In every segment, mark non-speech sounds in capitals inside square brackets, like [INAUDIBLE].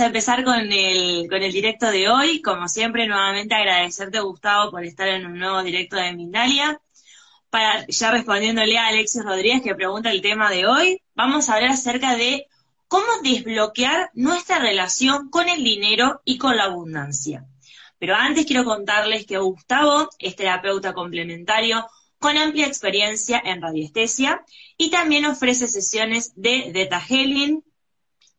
a empezar con el, con el directo de hoy. Como siempre, nuevamente agradecerte, Gustavo, por estar en un nuevo directo de Mindalia. Para, ya respondiéndole a Alexis Rodríguez que pregunta el tema de hoy, vamos a hablar acerca de cómo desbloquear nuestra relación con el dinero y con la abundancia. Pero antes quiero contarles que Gustavo es terapeuta complementario con amplia experiencia en radiestesia y también ofrece sesiones de Theta Healing,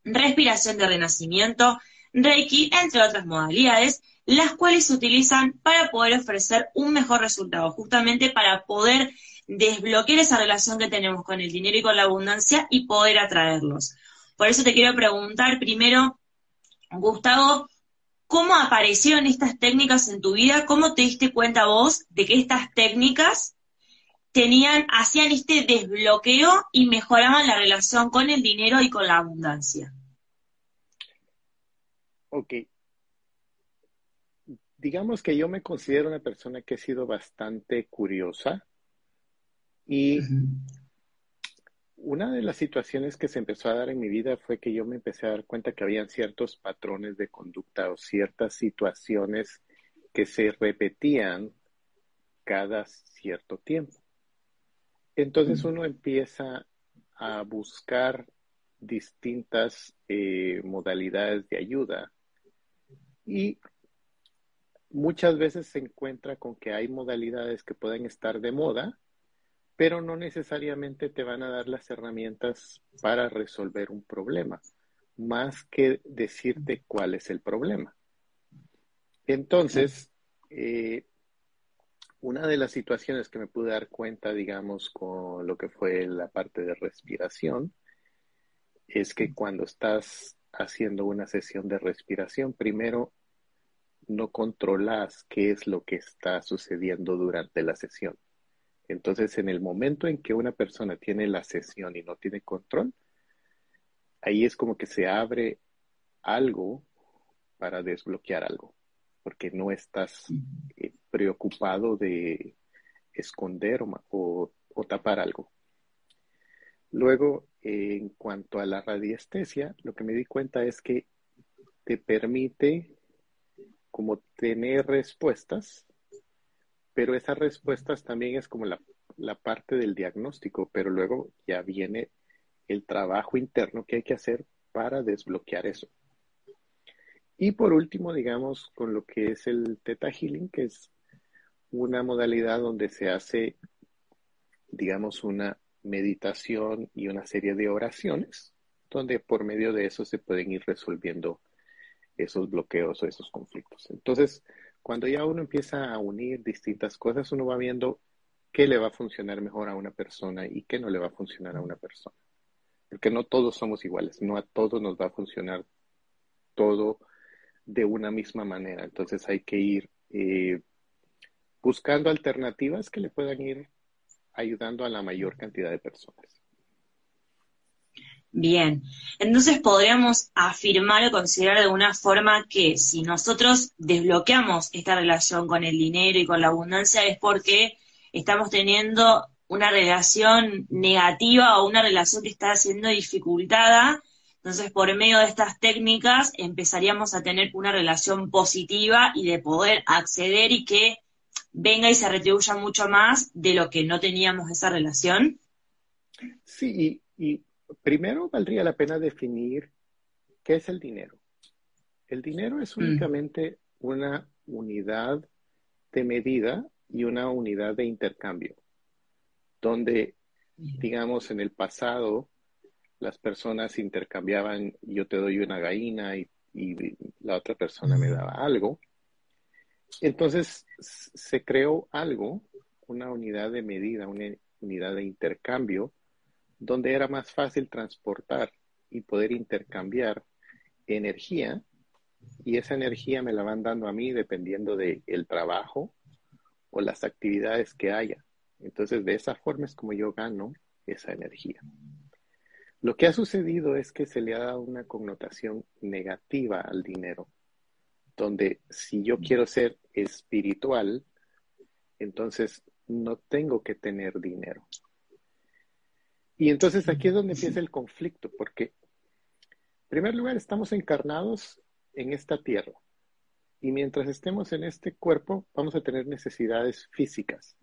respiración de renacimiento, Reiki, entre otras modalidades, las cuales se utilizan para poder ofrecer un mejor resultado, justamente para poder desbloquear esa relación que tenemos con el dinero y con la abundancia y poder atraerlos. Por eso te quiero preguntar primero, Gustavo, ¿cómo aparecieron estas técnicas en tu vida? ¿Cómo te diste cuenta vos de que estas técnicas tenían, hacían este desbloqueo y mejoraban la relación con el dinero y con la abundancia. Ok. Digamos que yo me considero una persona que ha sido bastante curiosa y una de las situaciones que se empezó a dar en mi vida fue que yo me empecé a dar cuenta que habían ciertos patrones de conducta o ciertas situaciones que se repetían cada cierto tiempo. Entonces uno empieza a buscar distintas eh, modalidades de ayuda. Y muchas veces se encuentra con que hay modalidades que pueden estar de moda, pero no necesariamente te van a dar las herramientas para resolver un problema, más que decirte cuál es el problema. Entonces, eh, una de las situaciones que me pude dar cuenta, digamos, con lo que fue la parte de respiración, es que cuando estás haciendo una sesión de respiración, primero no controlas qué es lo que está sucediendo durante la sesión. Entonces, en el momento en que una persona tiene la sesión y no tiene control, ahí es como que se abre algo para desbloquear algo, porque no estás preocupado de esconder o, tapar algo. Luego, en cuanto a la radiestesia, lo que me di cuenta es que te permite como tener respuestas, pero esas respuestas también es como la, la, parte del diagnóstico, pero luego ya viene el trabajo interno que hay que hacer para desbloquear eso. Y por último, digamos, con lo que es el Theta Healing, que es una modalidad donde se hace, digamos, una meditación y una serie de oraciones, donde por medio de eso se pueden ir resolviendo esos bloqueos o esos conflictos. Entonces, cuando ya uno empieza a unir distintas cosas, uno va viendo qué le va a funcionar mejor a una persona y qué no le va a funcionar a una persona. Porque no todos somos iguales, no a todos nos va a funcionar todo de una misma manera. Entonces hay que ir eh, buscando alternativas que le puedan ir ayudando a la mayor cantidad de personas. Bien, entonces podríamos afirmar o considerar de alguna forma que si nosotros desbloqueamos esta relación con el dinero y con la abundancia es porque estamos teniendo una relación negativa o una relación que está siendo dificultada. Entonces, por medio de estas técnicas empezaríamos a tener una relación positiva y de poder acceder y que venga y se retribuya mucho más de lo que no teníamos esa relación? Sí, y, primero valdría la pena definir qué es el dinero. El dinero es mm. únicamente una unidad de medida y una unidad de intercambio, donde, digamos, en el pasado las personas intercambiaban, yo te doy una gallina y, y la otra persona me daba algo, entonces se creó algo, una unidad de medida, una unidad de intercambio, donde era más fácil transportar y poder intercambiar energía y esa energía me la van dando a mí dependiendo del trabajo o las actividades que haya. Entonces, de esa forma es como yo gano esa energía. Lo que ha sucedido es que se le ha dado una connotación negativa al dinero donde si yo quiero ser espiritual, entonces no tengo que tener dinero. Y entonces aquí es donde empieza el conflicto, porque primer lugar, estamos encarnados en esta tierra. Y mientras estemos en este cuerpo, vamos a tener necesidades físicas.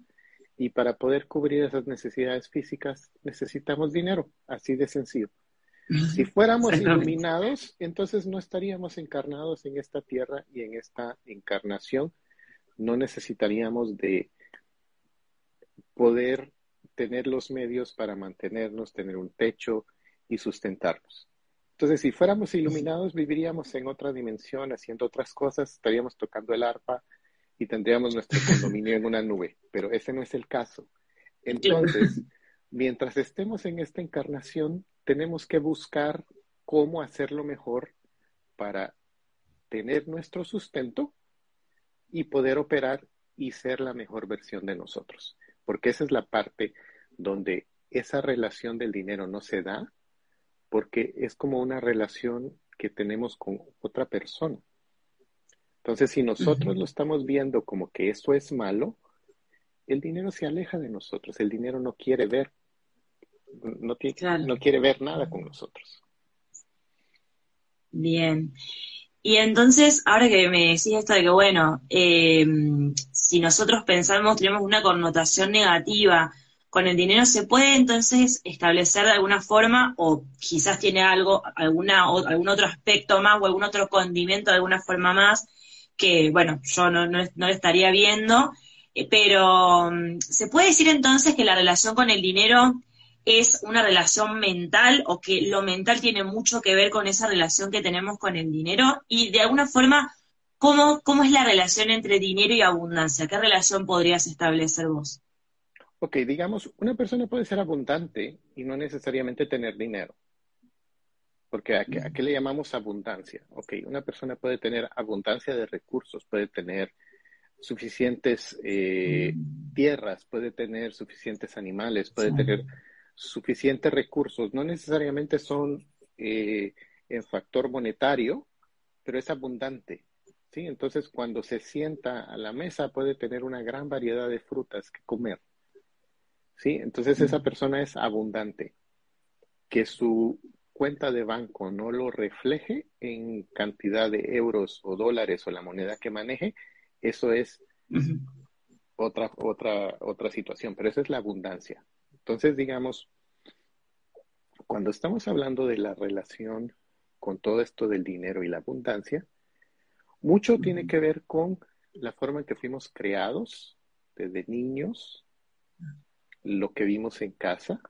Y para poder cubrir esas necesidades físicas, necesitamos dinero, así de sencillo. Si fuéramos iluminados, entonces no estaríamos encarnados en esta tierra y en esta encarnación. No necesitaríamos de poder tener los medios para mantenernos, tener un techo y sustentarnos. Entonces, si fuéramos iluminados, viviríamos en otra dimensión, haciendo otras cosas, estaríamos tocando el arpa y tendríamos nuestro [LAUGHS] condominio en una nube, pero ese no es el caso. Entonces, mientras estemos en esta encarnación, tenemos que buscar cómo hacerlo mejor para tener nuestro sustento y poder operar y ser la mejor versión de nosotros. Porque esa es la parte donde esa relación del dinero no se da, porque es como una relación que tenemos con otra persona. Entonces, si nosotros lo estamos viendo como que eso es malo, el dinero se aleja de nosotros, el dinero no quiere ver no, no quiere ver nada con nosotros. Bien. Y entonces, ahora que me decís esto de que, bueno, em, si nosotros pensamos, tenemos una connotación negativa con el dinero, ¿se puede entonces establecer de alguna forma, o quizás tiene algo, alguna, algún otro aspecto más o algún otro condimento de alguna forma más, que, bueno, yo no, no, no lo estaría viendo, eh, pero mm, ¿se puede decir entonces que la relación con el dinero es una relación mental o que lo mental tiene mucho que ver con esa relación que tenemos con el dinero y de alguna forma, ¿cómo, cómo es la relación entre dinero y abundancia? ¿Qué relación podrías establecer vos? Ok, digamos, una persona puede ser abundante y no necesariamente tener dinero. Porque ¿a qué, le llamamos abundancia? Ok, una persona puede tener abundancia de recursos, puede tener suficientes eh, tierras, puede tener suficientes animales, puede tener suficientes recursos. No necesariamente son eh, en factor monetario, pero es abundante. ¿sí? Entonces, cuando se sienta a la mesa, puede tener una gran variedad de frutas que comer. ¿sí? Entonces, esa persona es abundante. Que su cuenta de banco no lo refleje en cantidad de euros o dólares o la moneda que maneje, eso es otra, otra, otra situación, pero esa es la abundancia. Entonces, digamos, cuando estamos hablando de la relación con todo esto del dinero y la abundancia, mucho tiene que ver con la forma en que fuimos creados desde niños, lo que vimos en casa,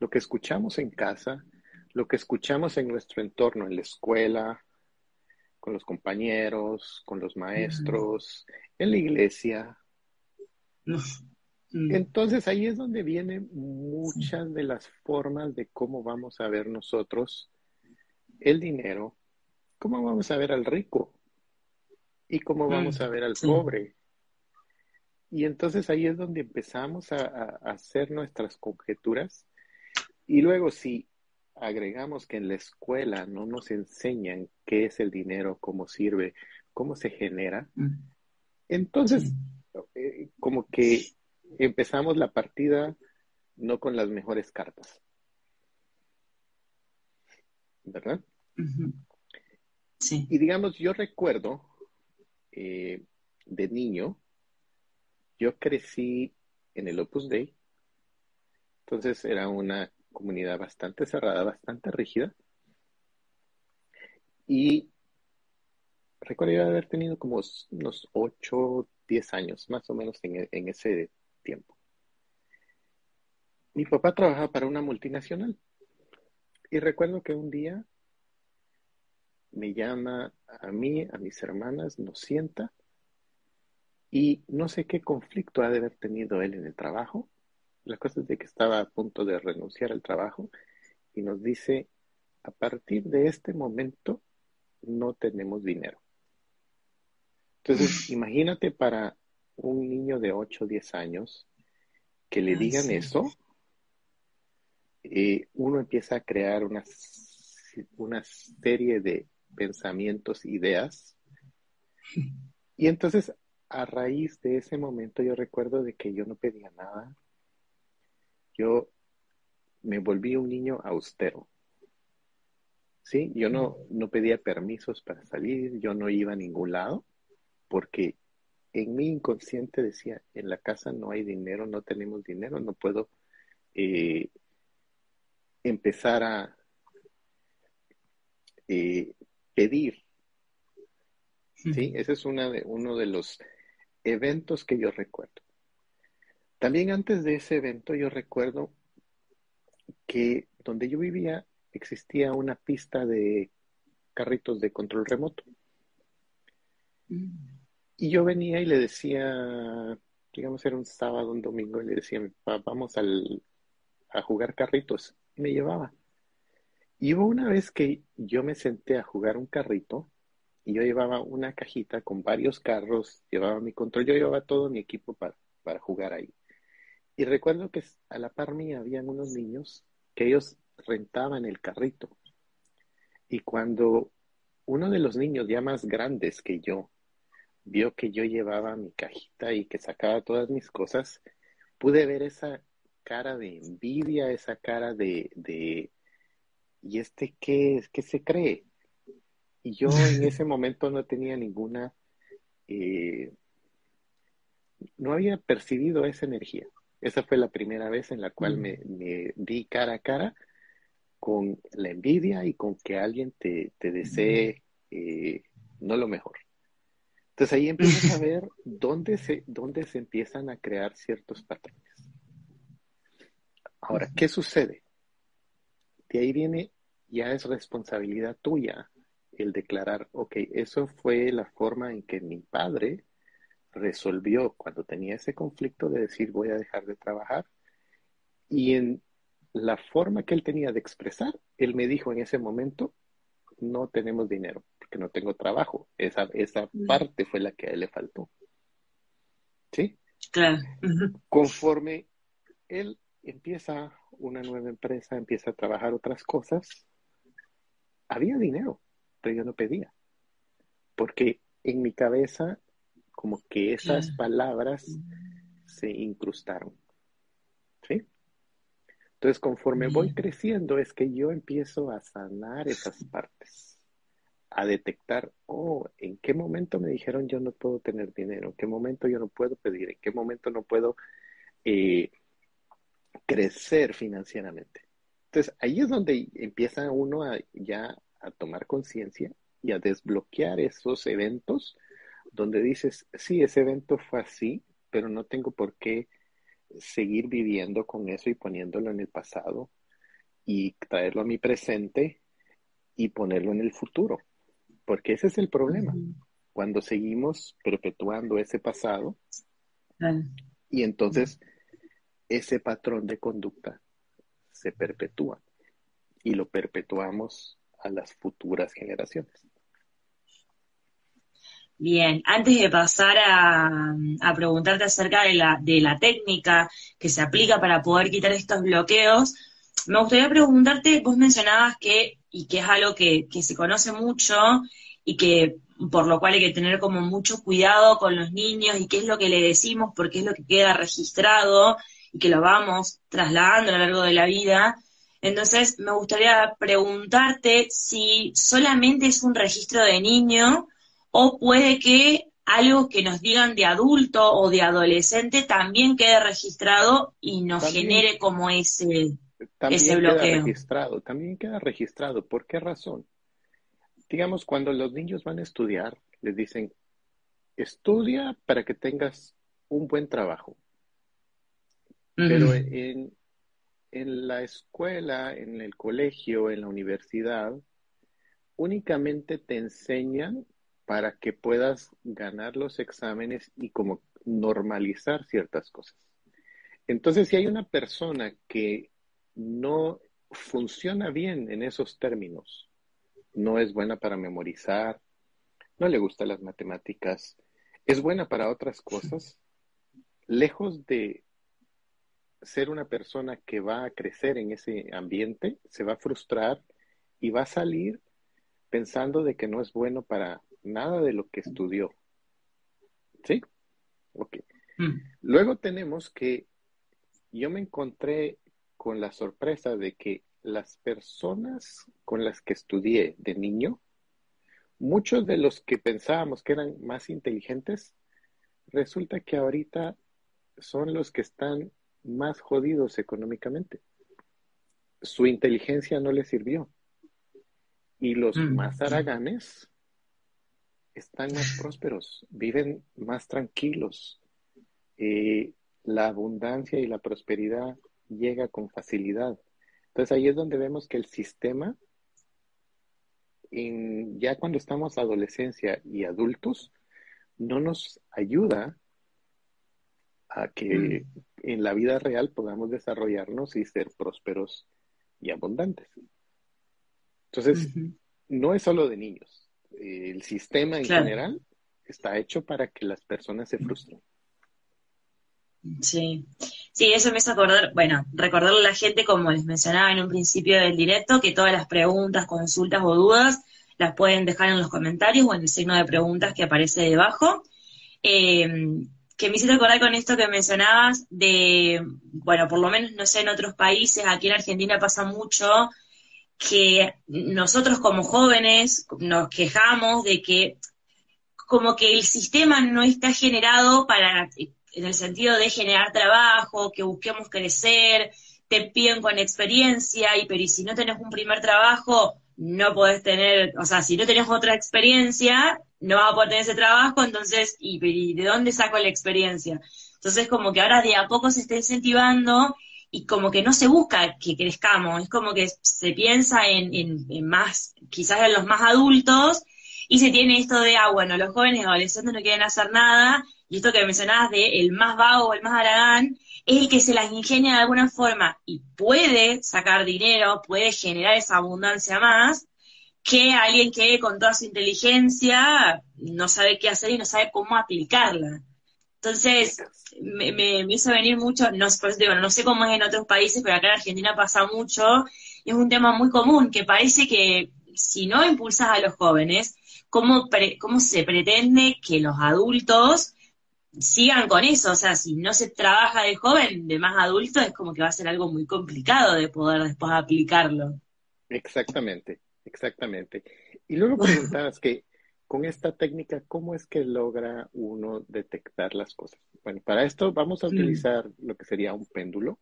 lo que escuchamos en casa, lo que escuchamos en nuestro entorno, en la escuela, con los compañeros, con los maestros, en la iglesia. Entonces ahí es donde vienen muchas de las formas de cómo vamos a ver nosotros el dinero, cómo vamos a ver al rico y cómo vamos mm, a ver al pobre. Y entonces ahí es donde empezamos a, hacer nuestras conjeturas. Y luego si agregamos que en la escuela no nos enseñan qué es el dinero, cómo sirve, cómo se genera, mm. entonces eh, como que empezamos la partida no con las mejores cartas. ¿Verdad? Sí. Y digamos, yo recuerdo eh, de niño, yo crecí en el Opus Dei, entonces era una comunidad bastante cerrada, bastante rígida. Y recuerdo haber tenido como unos 8, 10 años, más o menos en, en ese tiempo. Mi papá trabajaba para una multinacional y recuerdo que un día me llama a mí, a mis hermanas, nos sienta y no sé qué conflicto ha de haber tenido él en el trabajo. La cosa es de que estaba a punto de renunciar al trabajo y nos dice, a partir de este momento no tenemos dinero. Entonces, imagínate para un niño de 8 o 10 años que le digan eso, eh, uno empieza a crear una, una serie de pensamientos, ideas. [LAUGHS] Y entonces, a raíz de ese momento, yo recuerdo de que yo no pedía nada. Yo me volví un niño austero. ¿sí? Yo no, no pedía permisos para salir, yo no iba a ningún lado, porque en mi inconsciente decía, en la casa no hay dinero, no tenemos dinero, no puedo eh, empezar a eh, pedir. ¿Sí? Ese es una de, uno de los eventos que yo recuerdo. También antes de ese evento yo recuerdo que donde yo vivía existía una pista de carritos de control remoto. Y yo venía y le decía, digamos, era un sábado, un domingo, y le decía vamos al, a jugar carritos. Y me llevaba. Y hubo una vez que yo me senté a jugar un carrito y yo llevaba una cajita con varios carros, llevaba mi control, yo llevaba todo mi equipo para, para jugar ahí. Y recuerdo que a la par mía habían unos niños que ellos rentaban el carrito. Y cuando uno de los niños ya más grandes que yo vio que yo llevaba mi cajita y que sacaba todas mis cosas, pude ver esa cara de envidia, esa cara de, de ¿y este qué, qué se cree? Y yo en [LAUGHS] ese momento no tenía ninguna, eh, no había percibido esa energía. Esa fue la primera vez en la cual me, me di cara a cara con la envidia y con que alguien te, desee eh, no lo mejor. Entonces ahí empiezas a [LAUGHS] ver dónde se, dónde se empiezan a crear ciertos patrones. Ahora, ¿qué sucede? De ahí viene, ya es responsabilidad tuya el declarar, ok, eso fue la forma en que mi padre resolvió cuando tenía ese conflicto de decir voy a dejar de trabajar y en la forma que él tenía de expresar, él me dijo en ese momento, no tenemos dinero, porque no tengo trabajo. Esa, esa mm. parte fue la que a él le faltó. ¿Sí? Claro. Conforme él empieza una nueva empresa, empieza a trabajar otras cosas, había dinero, pero yo no pedía. Porque en mi cabeza, como que esas palabras se incrustaron. ¿Sí? Entonces, conforme voy creciendo, es que yo empiezo a sanar esas partes, a detectar, oh, ¿en qué momento me dijeron yo no puedo tener dinero? ¿En qué momento yo no puedo pedir? ¿En qué momento no puedo eh, crecer financieramente? Entonces, ahí es donde empieza uno a, ya a tomar conciencia y a desbloquear esos eventos donde dices, sí, ese evento fue así, pero no tengo por qué seguir viviendo con eso y poniéndolo en el pasado y traerlo a mi presente y ponerlo en el futuro. Porque ese es el problema. Cuando seguimos perpetuando ese pasado y entonces ese patrón de conducta se perpetúa y lo perpetuamos a las futuras generaciones. Bien, antes de pasar a, preguntarte acerca de la, de la técnica que se aplica para poder quitar estos bloqueos, me gustaría preguntarte, vos mencionabas que, y que es algo que, que se conoce mucho y que por lo cual hay que tener como mucho cuidado con los niños y qué es lo que le decimos porque es lo que queda registrado y que lo vamos trasladando a lo largo de la vida. Entonces, me gustaría preguntarte si solamente es un registro de niño o puede que algo que nos digan de adulto o de adolescente también quede registrado y nos genere como ese, ese bloqueo. Queda registrado, también queda registrado. ¿Por qué razón? Digamos, cuando los niños van a estudiar, les dicen, estudia para que tengas un buen trabajo. Pero en, en la escuela, en el colegio, en la universidad, únicamente te enseñan para que puedas ganar los exámenes y como normalizar ciertas cosas. Entonces, si hay una persona que no funciona bien en esos términos, no es buena para memorizar, no le gustan las matemáticas, es buena para otras cosas, lejos de ser una persona que va a crecer en ese ambiente, se va a frustrar y va a salir pensando de que no es bueno para nada de lo que estudió. ¿Sí? Ok. Mm. Luego tenemos que yo me encontré con la sorpresa de que las personas con las que estudié de niño, muchos de los que pensábamos que eran más inteligentes, resulta que ahorita son los que están más jodidos económicamente. Su inteligencia no les sirvió. Y los mm. más haraganes están más prósperos, viven más tranquilos. Eh, la abundancia y la prosperidad llega con facilidad. Entonces ahí es donde vemos que el sistema, ya cuando estamos adolescencia y adultos, no nos ayuda a que mm. en la vida real podamos desarrollarnos y ser prósperos y abundantes. Entonces, no es solo de niños. El sistema en general está hecho para que las personas se frustren. Sí, sí, eso me hace acordar, bueno, recordarle a la gente, como les mencionaba en un principio del directo, que todas las preguntas, consultas o dudas las pueden dejar en los comentarios o en el signo de preguntas que aparece debajo. Eh, que me hiciste acordar con esto que mencionabas de, bueno, por lo menos no sé, en otros países, aquí en Argentina pasa mucho que nosotros como jóvenes nos quejamos de que como que el sistema no está generado para en el sentido de generar trabajo, que busquemos crecer, te piden con experiencia, y pero y si no tenés un primer trabajo, no podés tener, o sea, si no tenés otra experiencia, no vas a poder tener ese trabajo, entonces, ¿y, de dónde saco la experiencia? Entonces, como que ahora de a poco se está incentivando y como que no se busca que crezcamos, es como que se piensa en, en, en más, quizás en los más adultos, y se tiene esto de, ah, bueno, los jóvenes y adolescentes no quieren hacer nada, y esto que mencionabas de el más vago o el más aragán, es el que se las ingenia de alguna forma y puede sacar dinero, puede generar esa abundancia más, que alguien que con toda su inteligencia no sabe qué hacer y no sabe cómo aplicarla. Entonces, me, me, hizo venir mucho, no, no sé cómo es en otros países, pero acá en Argentina pasa mucho, es un tema muy común, que parece que si no impulsas a los jóvenes, ¿cómo, cómo se pretende que los adultos sigan con eso, o sea, si no se trabaja de joven, de más adulto, es como que va a ser algo muy complicado de poder después aplicarlo. Exactamente, exactamente. Y luego preguntabas que con esta técnica, ¿cómo es que logra uno detectar las cosas? Bueno, para esto vamos a utilizar lo que sería un péndulo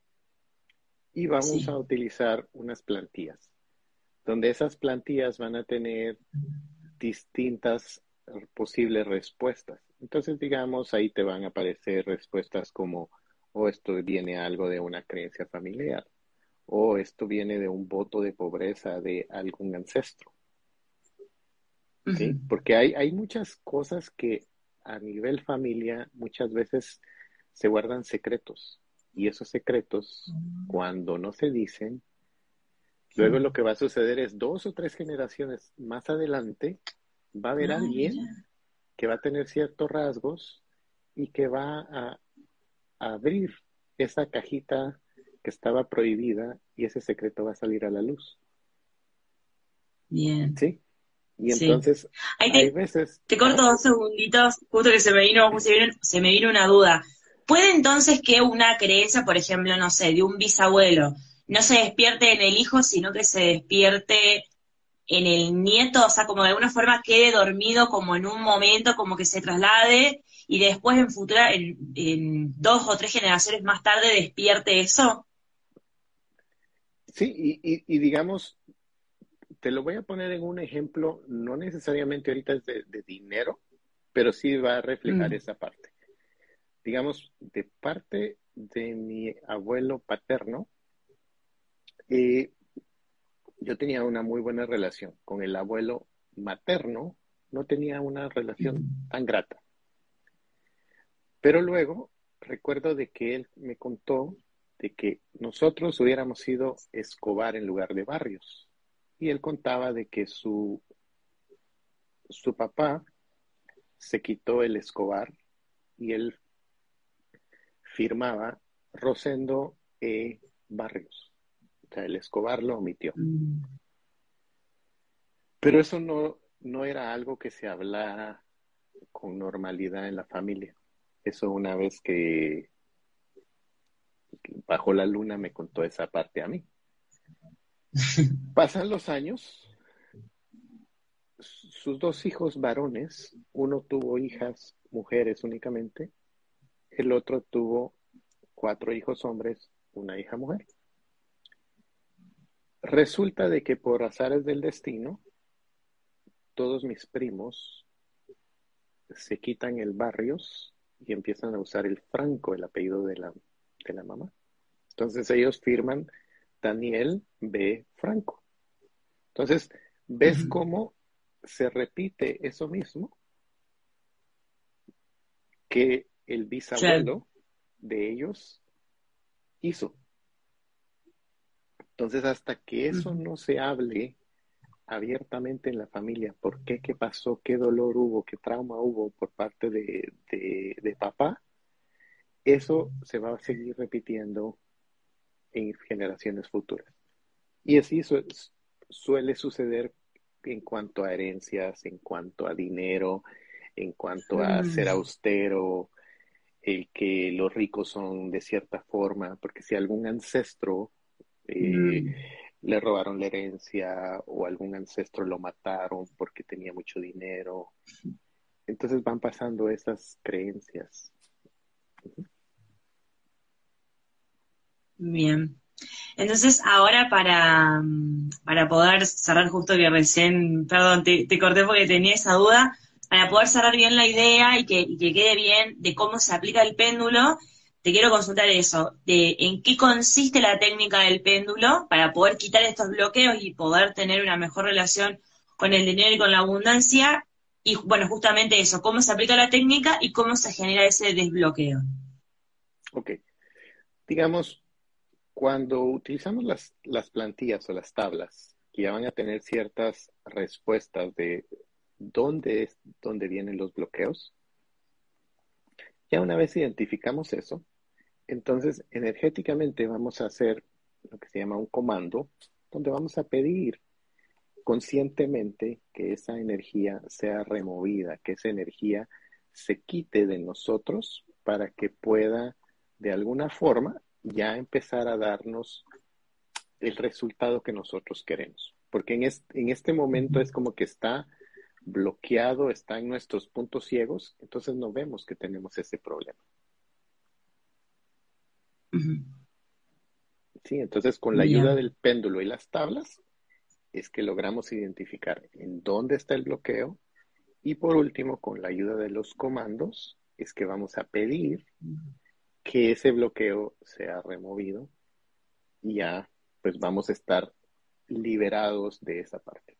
y vamos a utilizar unas plantillas, donde esas plantillas van a tener distintas posibles respuestas. Entonces, digamos, ahí te van a aparecer respuestas como, o esto viene algo de una creencia familiar, o esto viene de un voto de pobreza de algún ancestro. ¿Sí? Porque hay, hay muchas cosas que a nivel familia muchas veces se guardan secretos. Y esos secretos, mm. cuando no se dicen, luego lo que va a suceder es dos o tres generaciones más adelante, va a haber ah, alguien que va a tener ciertos rasgos y que va a, abrir esa cajita que estaba prohibida y ese secreto va a salir a la luz. Bien. ¿Sí? Y entonces, hay veces... Te corto dos segunditos, justo que se me vino, se me vino una duda. ¿Puede entonces que una creencia, por ejemplo, no sé, de un bisabuelo, no se despierte en el hijo, sino que se despierte en el nieto, o sea, como de alguna forma quede dormido como en un momento, como que se traslade y después en futura, en, dos o tres generaciones más tarde despierte eso. Sí, y, digamos, te lo voy a poner en un ejemplo, no necesariamente ahorita es de, dinero, pero sí va a reflejar mm. esa parte. Digamos, de parte de mi abuelo paterno, eh, yo tenía una muy buena relación con el abuelo materno, no tenía una relación tan grata. Pero luego recuerdo de que él me contó de que nosotros hubiéramos sido Escobar en lugar de Barrios. Y él contaba de que su, su papá se quitó el Escobar y él firmaba Rosendo E. Barrios el Escobar lo omitió. Mm. Pero eso no, no era algo que se hablara con normalidad en la familia. Eso una vez que bajo la luna me contó esa parte a mí. Pasan los años, sus dos hijos varones, uno tuvo hijas mujeres únicamente, el otro tuvo cuatro hijos hombres, una hija mujer. Resulta de que por azares del destino, todos mis primos se quitan el barrios y empiezan a usar el Franco, el apellido de la, de la mamá. Entonces ellos firman Daniel B. Franco. Entonces, ¿ves cómo se repite eso mismo que el bisabuelo de ellos hizo? Entonces, hasta que eso no se hable abiertamente en la familia, por qué, qué pasó, qué dolor hubo, qué trauma hubo por parte de, de papá, eso se va a seguir repitiendo en generaciones futuras. Y así suele suceder en cuanto a herencias, en cuanto a dinero, en cuanto a ser austero, el que los ricos son de cierta forma, porque si algún ancestro eh, mm. le robaron la herencia o algún ancestro lo mataron porque tenía mucho dinero, entonces van pasando esas creencias. Bien. Entonces, ahora para, para poder cerrar justo que recién, perdón, te, corté porque tenía esa duda, para poder cerrar bien la idea y que, quede bien de cómo se aplica el péndulo, te quiero consultar eso, de en qué consiste la técnica del péndulo para poder quitar estos bloqueos y poder tener una mejor relación con el dinero y con la abundancia. Y bueno, justamente eso, cómo se aplica la técnica y cómo se genera ese desbloqueo. Ok. Digamos, cuando utilizamos las, las plantillas o las tablas, que ya van a tener ciertas respuestas de dónde es dónde vienen los bloqueos, ya una vez identificamos eso, entonces energéticamente vamos a hacer lo que se llama un comando, donde vamos a pedir conscientemente que esa energía sea removida, que esa energía se quite de nosotros para que pueda de alguna forma ya empezar a darnos el resultado que nosotros queremos. Porque en este, en este momento es como que está bloqueado, está en nuestros puntos ciegos, entonces no vemos que tenemos ese problema. Sí, entonces con la ayuda del péndulo y las tablas es que logramos identificar en dónde está el bloqueo y por último con la ayuda de los comandos es que vamos a pedir que ese bloqueo sea removido y ya pues vamos a estar liberados de esa parte.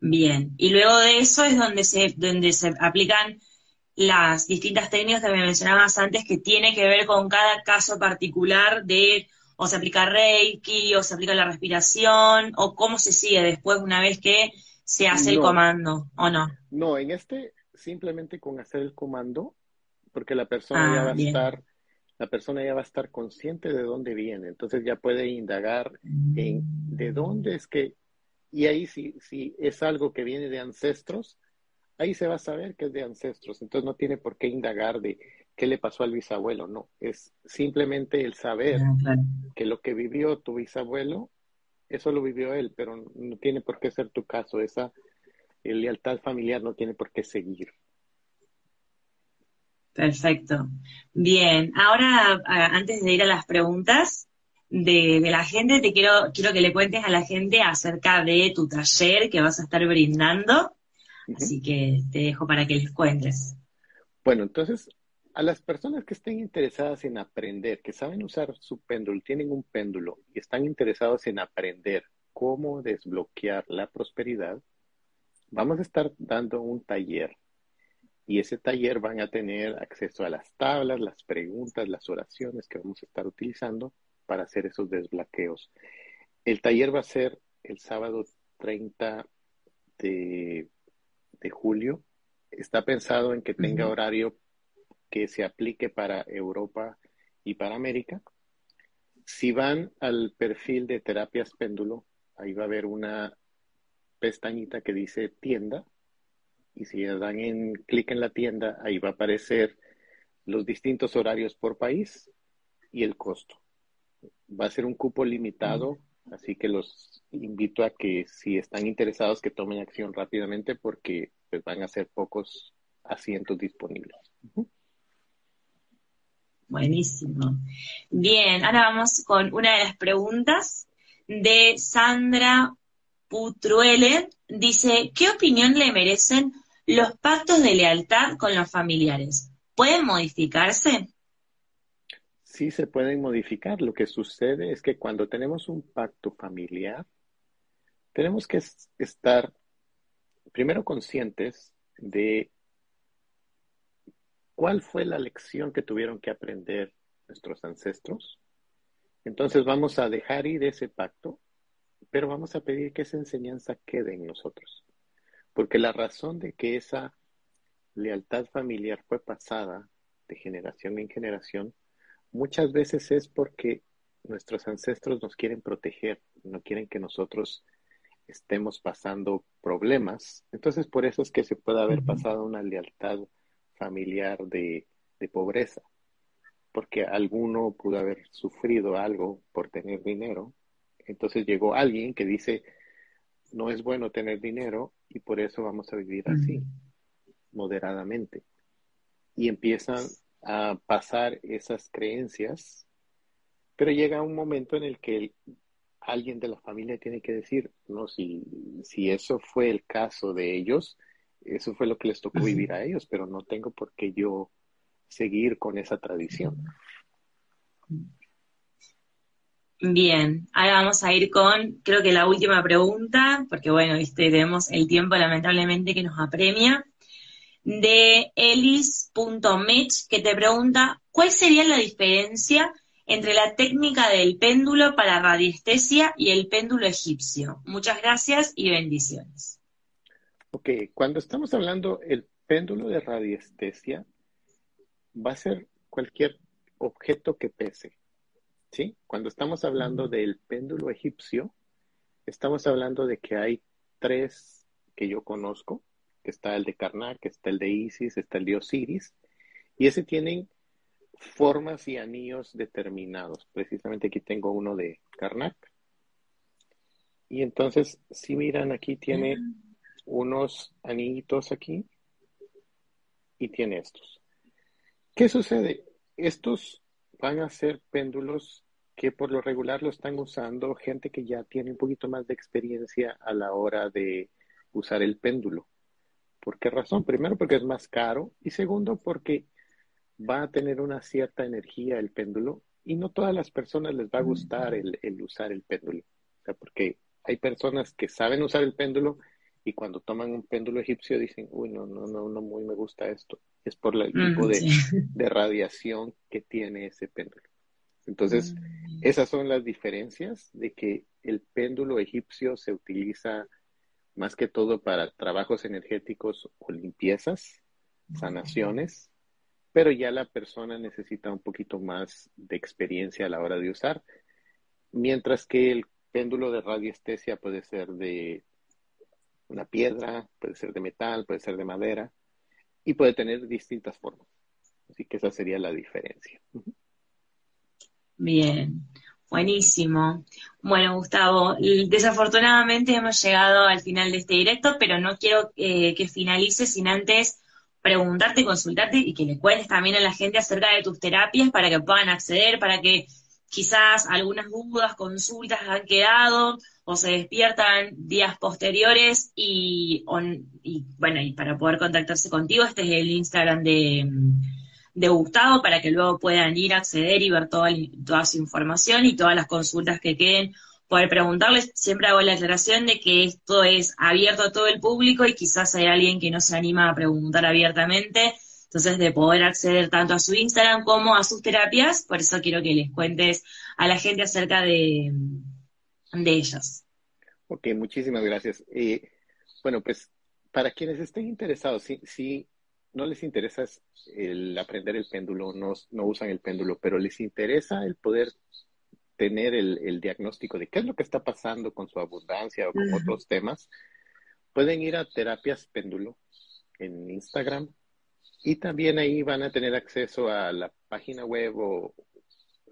Bien, y luego de eso es donde se, donde se aplican las distintas técnicas que me mencionabas antes que tiene que ver con cada caso particular de o se aplica Reiki o se aplica la respiración o cómo se sigue después una vez que se hace el comando o no. No, en este simplemente con hacer el comando porque la persona ya ah, va a estar, la persona ya va a estar consciente de dónde viene, entonces ya puede indagar en de dónde es que, y ahí si, si es algo que viene de ancestros, ahí se va a saber que es de ancestros, entonces no tiene por qué indagar de qué le pasó al bisabuelo, no, es simplemente el saber que lo que vivió tu bisabuelo, eso lo vivió él, pero no tiene por qué ser tu caso, esa lealtad familiar no tiene por qué seguir. Perfecto. Bien, ahora antes de ir a las preguntas de, la gente, te quiero, quiero que le cuentes a la gente acerca de tu taller que vas a estar brindando. Así que te dejo para que les cuentes. Bueno, entonces, a las personas que estén interesadas en aprender, que saben usar su péndulo, tienen un péndulo y están interesados en aprender cómo desbloquear la prosperidad, vamos a estar dando un taller y ese taller van a tener acceso a las tablas, las preguntas, las oraciones que vamos a estar utilizando para hacer esos desbloqueos. El taller va a ser el sábado 30 de, julio. Está pensado en que tenga horario que se aplique para Europa y para América. Si van al perfil de terapias péndulo, ahí va a haber una pestañita que dice tienda y si dan en clic en la tienda, ahí va a aparecer los distintos horarios por país y el costo. Va a ser un cupo limitado, así que los invito a que si están interesados que tomen acción rápidamente porque pues, van a ser pocos asientos disponibles. Buenísimo. Bien, ahora vamos con una de las preguntas de Sandra Putruele. Dice, ¿qué opinión le merecen los pactos de lealtad con los familiares? ¿Pueden modificarse? Sí, se pueden modificar. Lo que sucede es que cuando tenemos un pacto familiar, tenemos que estar primero conscientes de cuál fue la lección que tuvieron que aprender nuestros ancestros. Entonces vamos a dejar ir ese pacto, pero vamos a pedir que esa enseñanza quede en nosotros. Porque la razón de que esa lealtad familiar fue pasada de generación en generación, muchas veces es porque nuestros ancestros nos quieren proteger, no quieren que nosotros estemos pasando problemas. Entonces, por eso es que se puede haber pasado una lealtad familiar de, pobreza, porque alguno pudo haber sufrido algo por tener dinero. Entonces llegó alguien que dice, no es bueno tener dinero y por eso vamos a vivir así, moderadamente. Y empiezan a pasar esas creencias, pero llega un momento en el que alguien de la familia tiene que decir, no, si, si eso fue el caso de ellos, eso fue lo que les tocó vivir a ellos, pero no tengo por qué yo seguir con esa tradición. Bien, ahora vamos a ir con, creo que la última pregunta, porque bueno, viste, tenemos el tiempo lamentablemente que nos apremia, de elis.mitch, que te pregunta, ¿cuál sería la diferencia entre la técnica del péndulo para radiestesia y el péndulo egipcio? Muchas gracias y bendiciones. Ok, cuando estamos hablando el péndulo de radiestesia, va a ser cualquier objeto que pese. ¿Sí? Cuando estamos hablando del péndulo egipcio, estamos hablando de que hay tres que yo conozco, que está el de Karnak, está el de Isis, está el de Osiris, y ese tienen formas y anillos determinados. Precisamente aquí tengo uno de Karnak. Y entonces, si miran, aquí tiene unos anillitos aquí y tiene estos. ¿Qué sucede? Estos van a ser péndulos que por lo regular lo están usando gente que ya tiene un poquito más de experiencia a la hora de usar el péndulo. ¿Por qué razón? Primero porque es más caro y segundo porque va a tener una cierta energía el péndulo y no todas las personas les va a gustar el, el usar el péndulo. O sea, porque hay personas que saben usar el péndulo y cuando toman un péndulo egipcio dicen, uy, no, no, no, no muy me gusta esto. Es por el tipo [LAUGHS] de, radiación que tiene ese péndulo. Entonces, mm. esas son las diferencias de que el péndulo egipcio se utiliza más que todo para trabajos energéticos o limpiezas, sanaciones, pero ya la persona necesita un poquito más de experiencia a la hora de usar, mientras que el péndulo de radiestesia puede ser de una piedra, puede ser de metal, puede ser de madera y puede tener distintas formas. Así que esa sería la diferencia. Bien, buenísimo. Bueno, Gustavo, desafortunadamente hemos llegado al final de este directo, pero no quiero eh, que finalice sin antes preguntarte, consultarte y que le cuentes también a la gente acerca de tus terapias para que puedan acceder, para que quizás algunas dudas, consultas han quedado o se despiertan días posteriores y, bueno, y para poder contactarse contigo, este es el Instagram de, de Gustavo para que luego puedan ir a acceder y ver toda, toda su información y todas las consultas que queden, poder preguntarles. Siempre hago la aclaración de que esto es abierto a todo el público y quizás hay alguien que no se anima a preguntar abiertamente. Entonces, de poder acceder tanto a su Instagram como a sus terapias, por eso quiero que les cuentes a la gente acerca de, de ellos. Ok, muchísimas gracias. Eh, bueno, pues para quienes estén interesados, si, no les interesa el aprender el péndulo, no, no usan el péndulo, pero les interesa el poder tener el, diagnóstico de qué es lo que está pasando con su abundancia o con otros temas, pueden ir a Terapias Péndulo en Instagram y también ahí van a tener acceso a la página web o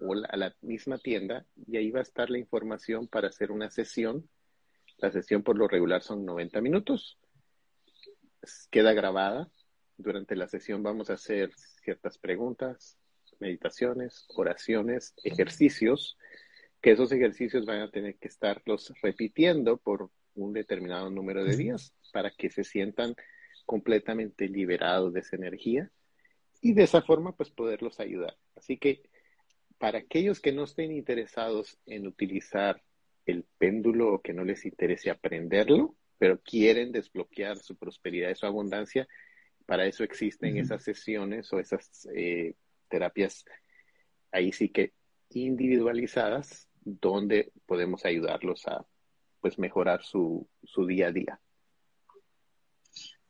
o a la misma tienda y ahí va a estar la información para hacer una sesión. La sesión por lo regular son 90 minutos. Queda grabada. Durante la sesión vamos a hacer ciertas preguntas, meditaciones, oraciones, ejercicios, que esos ejercicios van a tener que estarlos repitiendo por un determinado número de días para que se sientan completamente liberados de esa energía y de esa forma pues poderlos ayudar. Así que para aquellos que no estén interesados en utilizar el péndulo o que no les interese aprenderlo, pero quieren desbloquear su prosperidad y su abundancia, para eso existen esas sesiones o esas eh, terapias ahí sí que individualizadas donde podemos ayudarlos a pues mejorar su, su día a día.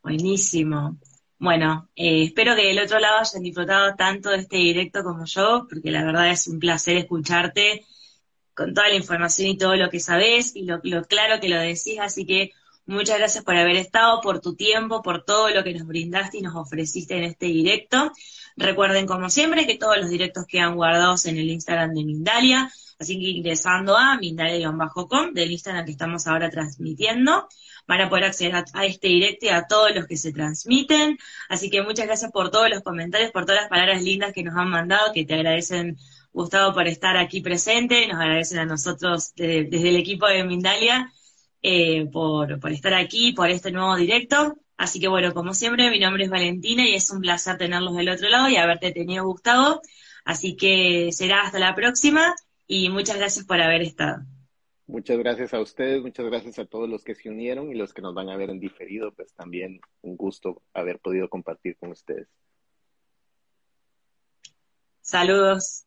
Buenísimo. Bueno, eh, espero que del otro lado hayan disfrutado tanto de este directo como yo, porque la verdad es un placer escucharte con toda la información y todo lo que sabes y lo, lo claro que lo decís, así que muchas gracias por haber estado, por tu tiempo, por todo lo que nos brindaste y nos ofreciste en este directo. Recuerden, como siempre, que todos los directos quedan guardados en el Instagram de Mindalia, así que ingresando a mindalia-com, del Instagram que estamos ahora transmitiendo, van a poder acceder a, este directo y a todos los que se transmiten. Así que muchas gracias por todos los comentarios, por todas las palabras lindas que nos han mandado, que te agradecen, Gustavo, por estar aquí presente, nos agradecen a nosotros desde el equipo de Mindalia eh, por, por estar aquí, por este nuevo directo. Así que bueno, como siempre, mi nombre es Valentina y es un placer tenerlos del otro lado y haberte tenido Gustavo. Así que será hasta la próxima y muchas gracias por haber estado. Muchas gracias a ustedes, muchas gracias a todos los que se unieron y los que nos van a ver en diferido, pues también un gusto haber podido compartir con ustedes. Saludos.